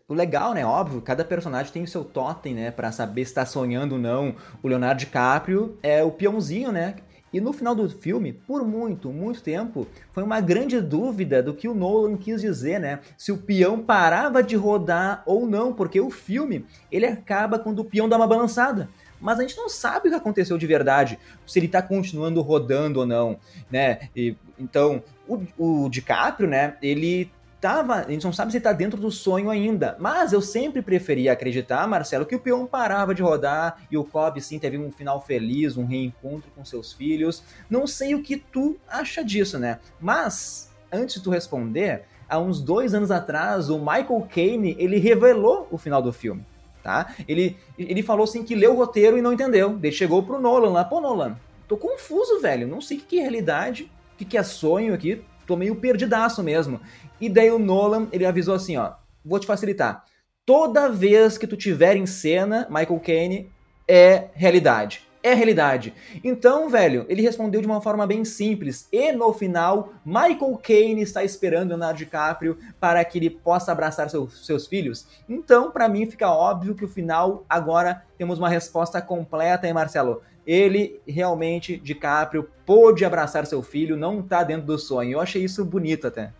O legal, né? Óbvio, cada personagem tem o seu totem, né? Pra saber se tá sonhando ou não. O Leonardo DiCaprio é o peãozinho, né? E no final do filme, por muito, muito tempo, foi uma grande dúvida do que o Nolan quis dizer, né? Se o peão parava de rodar ou não, porque o filme ele acaba quando o peão dá uma balançada. Mas a gente não sabe o que aconteceu de verdade, se ele está continuando rodando ou não, né? E, então, o, o DiCaprio, né? Ele tava, a gente não sabe se está dentro do sonho ainda, mas eu sempre preferia acreditar, Marcelo, que o peão parava de rodar e o Cobb sim teve um final feliz, um reencontro com seus filhos. Não sei o que tu acha disso, né? Mas antes de tu responder, há uns dois anos atrás, o Michael Caine ele revelou o final do filme. Tá? Ele, ele falou assim que leu o roteiro e não entendeu. Ele chegou pro Nolan lá, pô, Nolan, tô confuso, velho. Não sei o que é realidade, o que é sonho aqui. Tô meio perdidaço mesmo. E daí o Nolan, ele avisou assim, ó, vou te facilitar. Toda vez que tu tiver em cena, Michael Caine, é realidade. É realidade. Então, velho, ele respondeu de uma forma bem simples. E no final, Michael Caine está esperando Leonardo DiCaprio para que ele possa abraçar seu, seus filhos. Então, para mim, fica óbvio que o final agora temos uma resposta completa, hein, Marcelo? Ele realmente, DiCaprio, pôde abraçar seu filho, não tá dentro do sonho. Eu achei isso bonito até.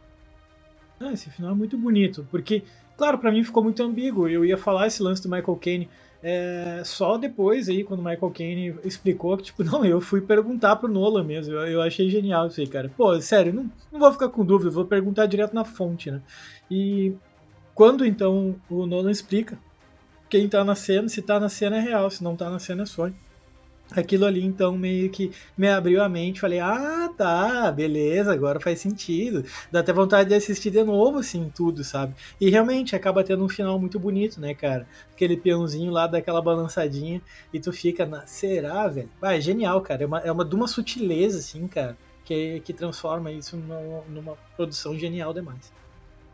Ah, esse final é muito bonito, porque, claro, para mim ficou muito ambíguo. Eu ia falar esse lance do Michael Caine é, só depois aí, quando o Michael Caine explicou que, tipo, não, eu fui perguntar pro Nolan mesmo. Eu, eu achei genial isso aí, cara. Pô, sério, não, não vou ficar com dúvida, vou perguntar direto na fonte, né? E quando então o Nolan explica quem tá na cena, se tá na cena é real, se não tá na cena é sonho aquilo ali então meio que me abriu a mente, falei, ah, tá, beleza, agora faz sentido. Dá até vontade de assistir de novo, assim, tudo, sabe? E realmente acaba tendo um final muito bonito, né, cara? Aquele peãozinho lá daquela balançadinha e tu fica na. Será, velho? Ah, é genial, cara. É uma, é uma de uma sutileza, assim, cara, que, que transforma isso numa, numa produção genial demais.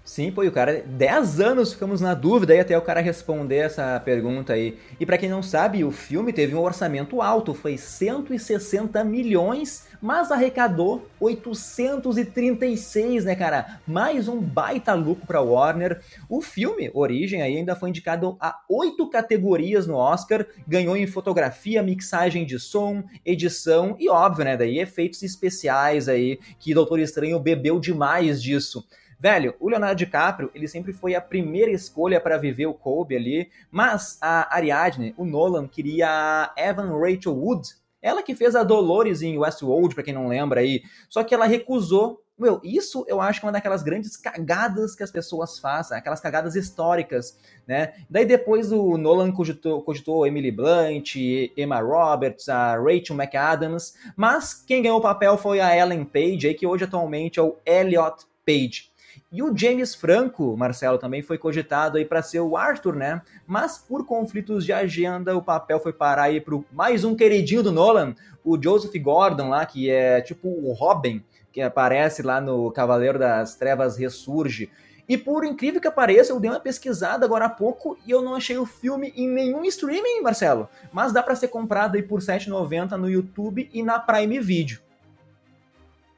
Sim, pô, e o cara, 10 anos ficamos na dúvida aí até o cara responder essa pergunta aí. E para quem não sabe, o filme teve um orçamento alto, foi 160 milhões, mas arrecadou 836, né, cara? Mais um baita lucro para Warner. O filme, Origem, aí ainda foi indicado a oito categorias no Oscar, ganhou em fotografia, mixagem de som, edição e óbvio, né, daí efeitos especiais aí, que Doutor Estranho bebeu demais disso. Velho, o Leonardo DiCaprio, ele sempre foi a primeira escolha para viver o Kobe ali, mas a Ariadne, o Nolan, queria a Evan Rachel Wood, ela que fez a Dolores em Westworld, para quem não lembra aí, só que ela recusou meu, isso eu acho que é uma daquelas grandes cagadas que as pessoas fazem, aquelas cagadas históricas, né? Daí depois o Nolan cogitou, cogitou Emily Blunt, Emma Roberts, a Rachel McAdams, mas quem ganhou o papel foi a Ellen Page, aí, que hoje atualmente é o Elliot Page. E o James Franco, Marcelo, também foi cogitado aí para ser o Arthur, né? Mas por conflitos de agenda, o papel foi parar aí para mais um queridinho do Nolan, o Joseph Gordon lá, que é tipo o Robin, que aparece lá no Cavaleiro das Trevas Ressurge. E por incrível que pareça, eu dei uma pesquisada agora há pouco e eu não achei o filme em nenhum streaming, Marcelo. Mas dá para ser comprado aí por R$ 7,90 no YouTube e na Prime Video.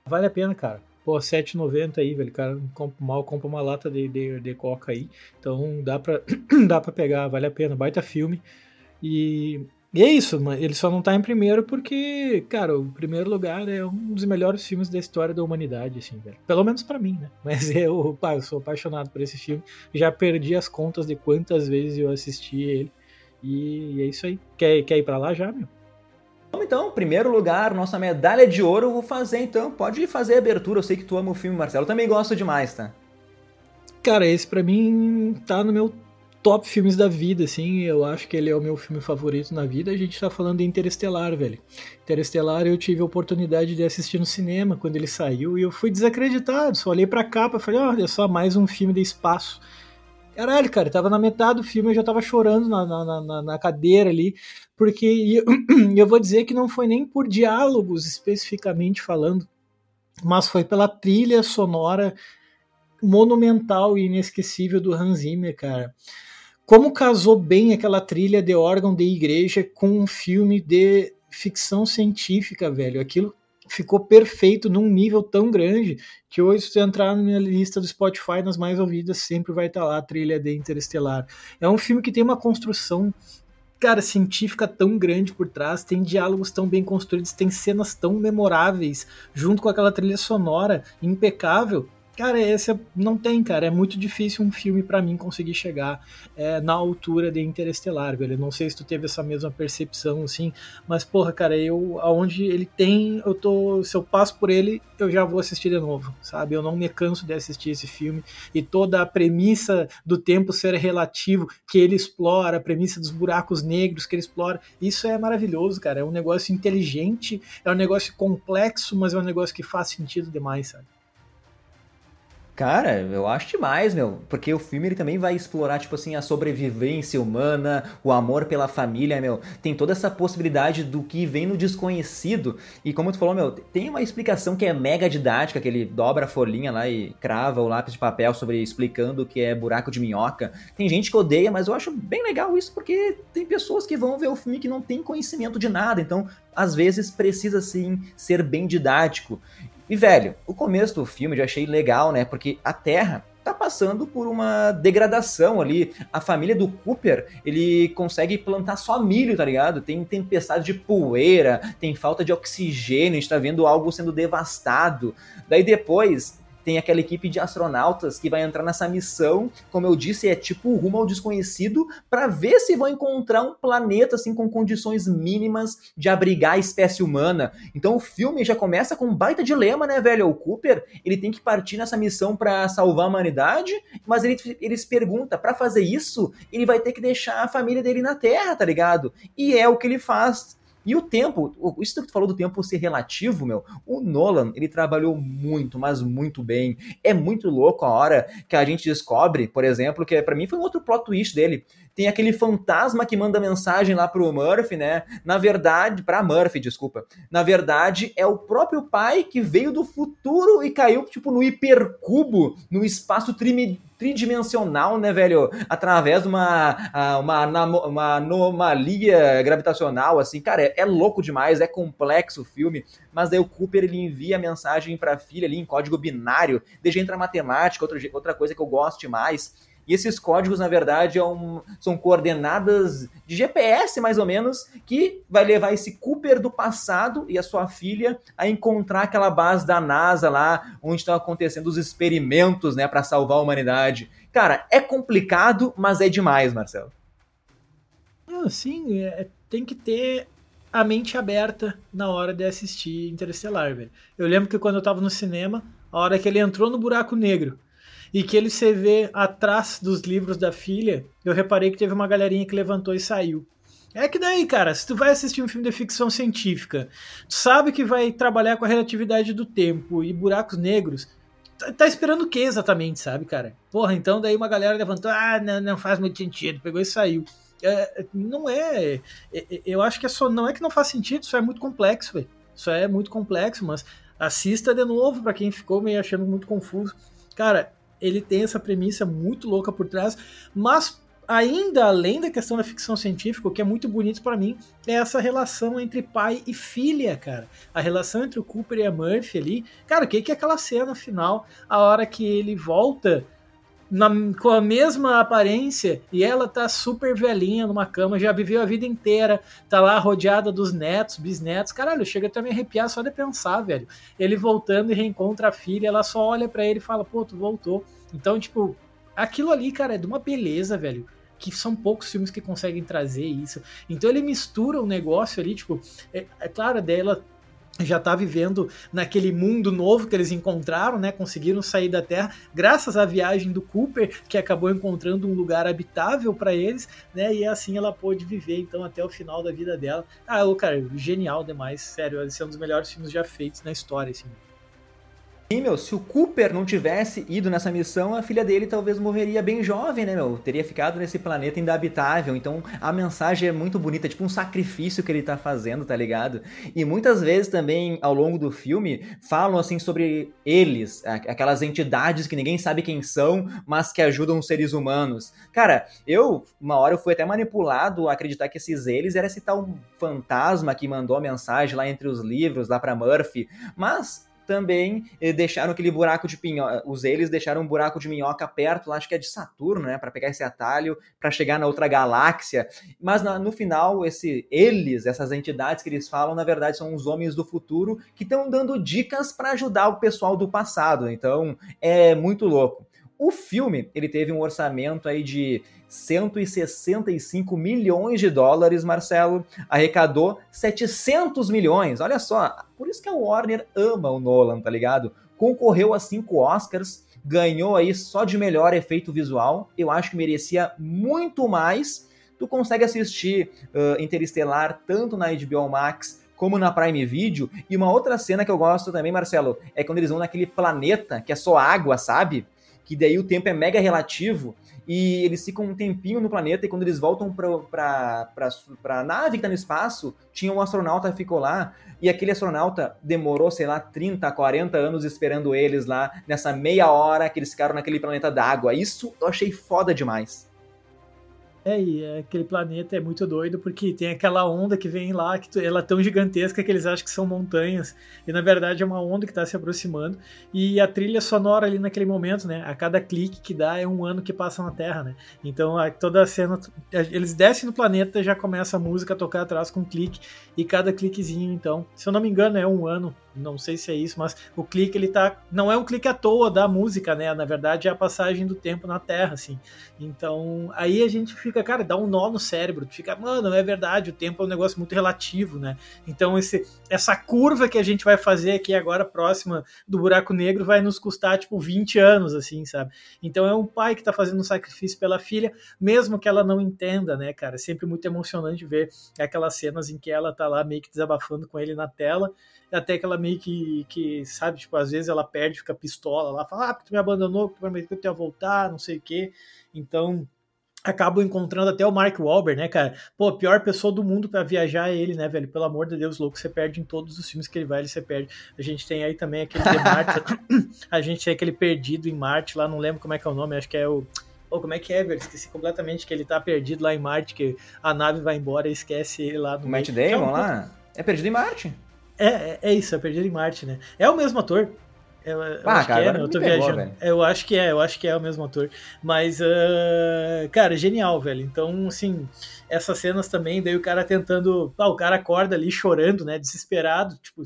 Vale a pena, cara pô, 7,90 aí, velho, cara mal compra uma lata de, de, de coca aí, então dá pra, dá pra pegar, vale a pena, baita filme, e, e é isso, ele só não tá em primeiro porque, cara, o primeiro lugar é um dos melhores filmes da história da humanidade, assim, velho, pelo menos para mim, né, mas eu, pá, eu sou apaixonado por esse filme, já perdi as contas de quantas vezes eu assisti ele, e, e é isso aí, quer, quer ir pra lá já, meu? Vamos então, primeiro lugar, nossa medalha de ouro, vou fazer então. Pode fazer a abertura, eu sei que tu ama o filme, Marcelo. Eu também gosto demais, tá? Cara, esse para mim tá no meu top filmes da vida, assim. Eu acho que ele é o meu filme favorito na vida. A gente tá falando de Interestelar, velho. Interestelar eu tive a oportunidade de assistir no cinema quando ele saiu e eu fui desacreditado. Só olhei pra capa e falei, olha só, mais um filme de espaço. Caralho, cara, tava na metade do filme, eu já tava chorando na, na, na, na cadeira ali, porque eu, eu vou dizer que não foi nem por diálogos especificamente falando mas foi pela trilha sonora monumental e inesquecível do Hans Zimmer, cara. Como casou bem aquela trilha de órgão de igreja com um filme de ficção científica, velho. Aquilo ficou perfeito num nível tão grande que hoje, se entrar na minha lista do Spotify, nas mais ouvidas, sempre vai estar lá a trilha de Interestelar. É um filme que tem uma construção cara, científica tão grande por trás, tem diálogos tão bem construídos, tem cenas tão memoráveis, junto com aquela trilha sonora impecável, Cara, esse é, não tem, cara. É muito difícil um filme para mim conseguir chegar é, na altura de Interestelar, velho. Não sei se tu teve essa mesma percepção, assim, mas porra, cara, eu aonde ele tem, eu tô, se eu passo por ele, eu já vou assistir de novo, sabe? Eu não me canso de assistir esse filme e toda a premissa do tempo ser relativo que ele explora, a premissa dos buracos negros que ele explora, isso é maravilhoso, cara. É um negócio inteligente, é um negócio complexo, mas é um negócio que faz sentido demais, sabe? Cara, eu acho demais, meu. Porque o filme ele também vai explorar, tipo assim, a sobrevivência humana, o amor pela família, meu. Tem toda essa possibilidade do que vem no desconhecido. E como tu falou, meu, tem uma explicação que é mega didática, que ele dobra a folhinha lá e crava o lápis de papel sobre explicando o que é buraco de minhoca. Tem gente que odeia, mas eu acho bem legal isso, porque tem pessoas que vão ver o filme que não tem conhecimento de nada. Então, às vezes, precisa sim ser bem didático. E, velho, o começo do filme eu já achei legal, né? Porque a Terra tá passando por uma degradação ali. A família do Cooper, ele consegue plantar só milho, tá ligado? Tem tempestade de poeira, tem falta de oxigênio, a gente tá vendo algo sendo devastado. Daí depois tem aquela equipe de astronautas que vai entrar nessa missão, como eu disse, é tipo rumo ao desconhecido, para ver se vão encontrar um planeta assim com condições mínimas de abrigar a espécie humana. Então o filme já começa com um baita dilema, né, velho? O Cooper, ele tem que partir nessa missão para salvar a humanidade, mas ele, ele se pergunta, para fazer isso, ele vai ter que deixar a família dele na Terra, tá ligado? E é o que ele faz e o tempo, isso que tu falou do tempo ser relativo, meu, o Nolan, ele trabalhou muito, mas muito bem. É muito louco a hora que a gente descobre, por exemplo, que para mim foi um outro plot twist dele. Tem aquele fantasma que manda mensagem lá pro Murphy, né? Na verdade, pra Murphy, desculpa. Na verdade, é o próprio pai que veio do futuro e caiu, tipo, no hipercubo, no espaço tridimensional, né, velho? Através de uma, uma, uma anomalia gravitacional, assim. Cara, é, é, louco demais, é complexo o filme. Mas daí o Cooper, ele envia a mensagem pra filha ali em código binário. Deixa entrar matemática, outra, outra coisa que eu gosto mais e esses códigos, na verdade, é um, são coordenadas de GPS, mais ou menos, que vai levar esse Cooper do passado e a sua filha a encontrar aquela base da NASA lá, onde estão acontecendo os experimentos, né, para salvar a humanidade. Cara, é complicado, mas é demais, Marcelo. Ah, sim, é, tem que ter a mente aberta na hora de assistir Interestelar, velho. Eu lembro que quando eu tava no cinema, a hora que ele entrou no buraco negro e que ele se vê atrás dos livros da filha, eu reparei que teve uma galerinha que levantou e saiu. É que daí, cara, se tu vai assistir um filme de ficção científica, tu sabe que vai trabalhar com a relatividade do tempo e buracos negros, tá, tá esperando o que exatamente, sabe, cara? Porra, então daí uma galera levantou, ah, não, não faz muito sentido, pegou e saiu. É, não é, é, é eu acho que é só, não é que não faz sentido, isso é muito complexo, velho. Isso é muito complexo, mas assista de novo para quem ficou meio achando muito confuso. Cara, ele tem essa premissa muito louca por trás, mas ainda além da questão da ficção científica, o que é muito bonito para mim é essa relação entre pai e filha, cara. A relação entre o Cooper e a Murphy ali. Cara, o que, que é aquela cena final, a hora que ele volta na, com a mesma aparência e ela tá super velhinha numa cama, já viveu a vida inteira, tá lá rodeada dos netos, bisnetos. Caralho, chega até me arrepiar só de pensar, velho. Ele voltando e reencontra a filha, ela só olha para ele e fala: pô, tu voltou. Então, tipo, aquilo ali, cara, é de uma beleza, velho que são poucos filmes que conseguem trazer isso. Então ele mistura um negócio ali, tipo, é, é claro, dela já está vivendo naquele mundo novo que eles encontraram, né? Conseguiram sair da Terra graças à viagem do Cooper, que acabou encontrando um lugar habitável para eles, né? E assim ela pôde viver então até o final da vida dela. Ah, o cara, genial demais, sério, esse é um dos melhores filmes já feitos na história, assim. Sim, meu, se o Cooper não tivesse ido nessa missão, a filha dele talvez morreria bem jovem, né, meu? Teria ficado nesse planeta inabitável. Então a mensagem é muito bonita, tipo um sacrifício que ele tá fazendo, tá ligado? E muitas vezes também, ao longo do filme, falam assim sobre eles, aquelas entidades que ninguém sabe quem são, mas que ajudam os seres humanos. Cara, eu, uma hora eu fui até manipulado a acreditar que esses eles era esse tal fantasma que mandou a mensagem lá entre os livros, lá pra Murphy. Mas também eh, deixaram aquele buraco de pinhoca, os eles deixaram um buraco de minhoca perto, lá acho que é de Saturno, né, para pegar esse atalho, para chegar na outra galáxia. Mas no final, esse eles, essas entidades que eles falam, na verdade são os homens do futuro que estão dando dicas para ajudar o pessoal do passado. Então, é muito louco. O filme, ele teve um orçamento aí de 165 milhões de dólares, Marcelo, arrecadou 700 milhões. Olha só, por isso que a Warner ama o Nolan, tá ligado? Concorreu a cinco Oscars, ganhou aí só de melhor efeito visual. Eu acho que merecia muito mais. Tu consegue assistir uh, Interestelar tanto na HBO Max como na Prime Video. E uma outra cena que eu gosto também, Marcelo, é quando eles vão naquele planeta que é só água, sabe? Que daí o tempo é mega relativo e eles ficam um tempinho no planeta e quando eles voltam para a nave que está no espaço, tinha um astronauta que ficou lá e aquele astronauta demorou, sei lá, 30, 40 anos esperando eles lá nessa meia hora que eles ficaram naquele planeta d'água. Isso eu achei foda demais. É, e aquele planeta é muito doido porque tem aquela onda que vem lá, que ela é tão gigantesca que eles acham que são montanhas, e na verdade é uma onda que está se aproximando, e a trilha sonora ali naquele momento, né, a cada clique que dá é um ano que passa na Terra, né, então toda a cena, eles descem no planeta já começa a música a tocar atrás com um clique, e cada cliquezinho, então, se eu não me engano é um ano, não sei se é isso, mas o clique ele tá, não é um clique à toa da música, né, na verdade é a passagem do tempo na Terra, assim, então aí a gente fica fica, cara, dá um nó no cérebro. Tu fica, mano, é verdade, o tempo é um negócio muito relativo, né? Então esse, essa curva que a gente vai fazer aqui agora, próxima do buraco negro, vai nos custar, tipo, 20 anos, assim, sabe? Então é um pai que tá fazendo um sacrifício pela filha, mesmo que ela não entenda, né, cara? É sempre muito emocionante ver aquelas cenas em que ela tá lá meio que desabafando com ele na tela, até que ela meio que, que sabe, tipo, às vezes ela perde, fica pistola lá, fala, ah, tu me abandonou, tu prometeu que eu ia voltar, não sei o quê. Então, acabam encontrando até o Mark Wahlberg, né, cara? Pô, a pior pessoa do mundo para viajar é ele, né, velho? Pelo amor de Deus, louco, você perde em todos os filmes que ele vai, ele você perde. A gente tem aí também aquele de Marte, a gente tem aquele perdido em Marte lá, não lembro como é que é o nome, acho que é o Pô, como é que é, velho? Esqueci completamente que ele tá perdido lá em Marte, que a nave vai embora e esquece ele lá no O Matt Damon é um... lá? É perdido em Marte. É, é, é, isso, é perdido em Marte, né? É o mesmo ator, eu, eu ah, acho cara, que é, eu tô viajando. Eu acho que é, eu acho que é o mesmo ator. Mas, uh, cara, genial, velho. Então, assim, essas cenas também, daí o cara tentando. Ah, o cara acorda ali chorando, né? Desesperado, tipo,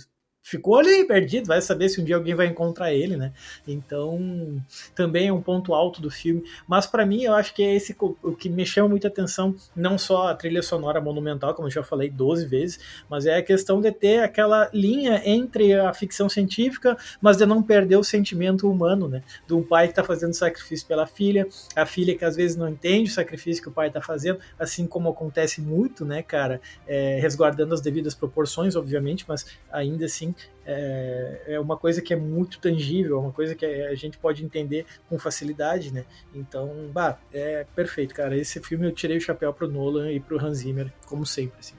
ficou ali perdido, vai saber se um dia alguém vai encontrar ele, né? Então, também é um ponto alto do filme. Mas para mim, eu acho que é esse o que me chama muita atenção, não só a trilha sonora monumental, como eu já falei 12 vezes, mas é a questão de ter aquela linha entre a ficção científica, mas de não perder o sentimento humano, né? De um pai que tá fazendo sacrifício pela filha, a filha que às vezes não entende o sacrifício que o pai tá fazendo, assim como acontece muito, né, cara? É, resguardando as devidas proporções, obviamente, mas ainda assim é, é uma coisa que é muito tangível, é uma coisa que a gente pode entender com facilidade, né? Então, bah, é perfeito, cara. Esse filme eu tirei o chapéu pro Nolan e pro Hans Zimmer, como sempre, assim.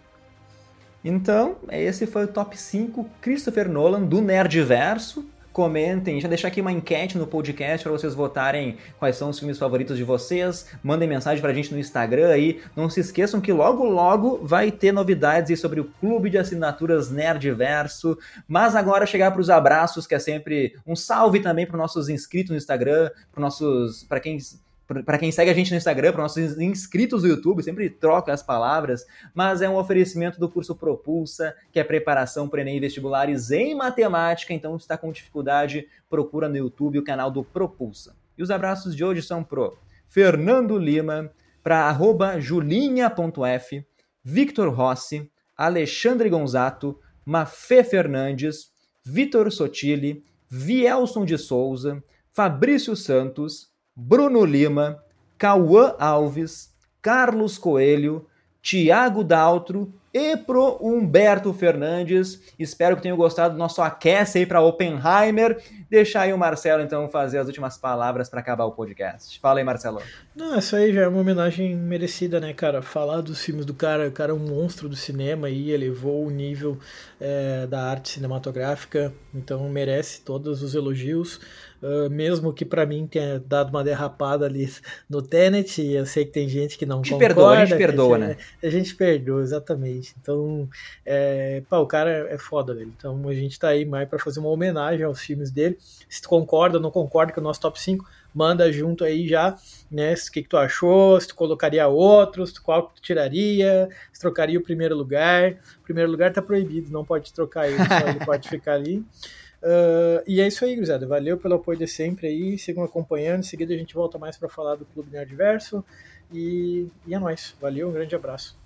Então, esse foi o top 5 Christopher Nolan do Nerdverso comentem, já deixar aqui uma enquete no podcast para vocês votarem quais são os filmes favoritos de vocês, mandem mensagem pra gente no Instagram aí, não se esqueçam que logo logo vai ter novidades sobre o clube de assinaturas Nerdverso, mas agora chegar para os abraços, que é sempre um salve também para nossos inscritos no Instagram, para nossos, para quem para quem segue a gente no Instagram, para nossos inscritos do YouTube, sempre troca as palavras, mas é um oferecimento do curso Propulsa, que é preparação para Enem vestibulares em matemática, então se está com dificuldade, procura no YouTube o canal do Propulsa. E os abraços de hoje são pro Fernando Lima, para julinha.f, Victor Rossi, Alexandre Gonzato, Mafê Fernandes, Vitor Sotile, Vielson de Souza, Fabrício Santos, Bruno Lima, Cauã Alves, Carlos Coelho, Tiago Daltro e pro Humberto Fernandes. Espero que tenham gostado do nosso aquece aí para Oppenheimer. Deixar aí o Marcelo então fazer as últimas palavras para acabar o podcast. Fala aí, Marcelo. Não, isso aí já é uma homenagem merecida, né, cara? Falar dos filmes do cara, o cara é um monstro do cinema e elevou o nível é, da arte cinematográfica, então merece todos os elogios. Uh, mesmo que para mim tenha dado uma derrapada ali no Tenet, e eu sei que tem gente que não a gente concorda. Perdoa, a gente perdoa, né? A gente perdoa, exatamente. Então, é, pá, o cara é foda, velho. Então a gente tá aí mais para fazer uma homenagem aos filmes dele. Se tu concorda ou não concorda com o nosso top 5, manda junto aí já, né? O que, que tu achou, se tu colocaria outros, qual que tu tiraria, se trocaria o primeiro lugar. O primeiro lugar tá proibido, não pode trocar ele, só ele pode ficar ali. Uh, e é isso aí, gurizada. Valeu pelo apoio de sempre aí. Sigam acompanhando. Em seguida a gente volta mais para falar do Clube Nerdverso. E, e é nóis. Valeu, um grande abraço.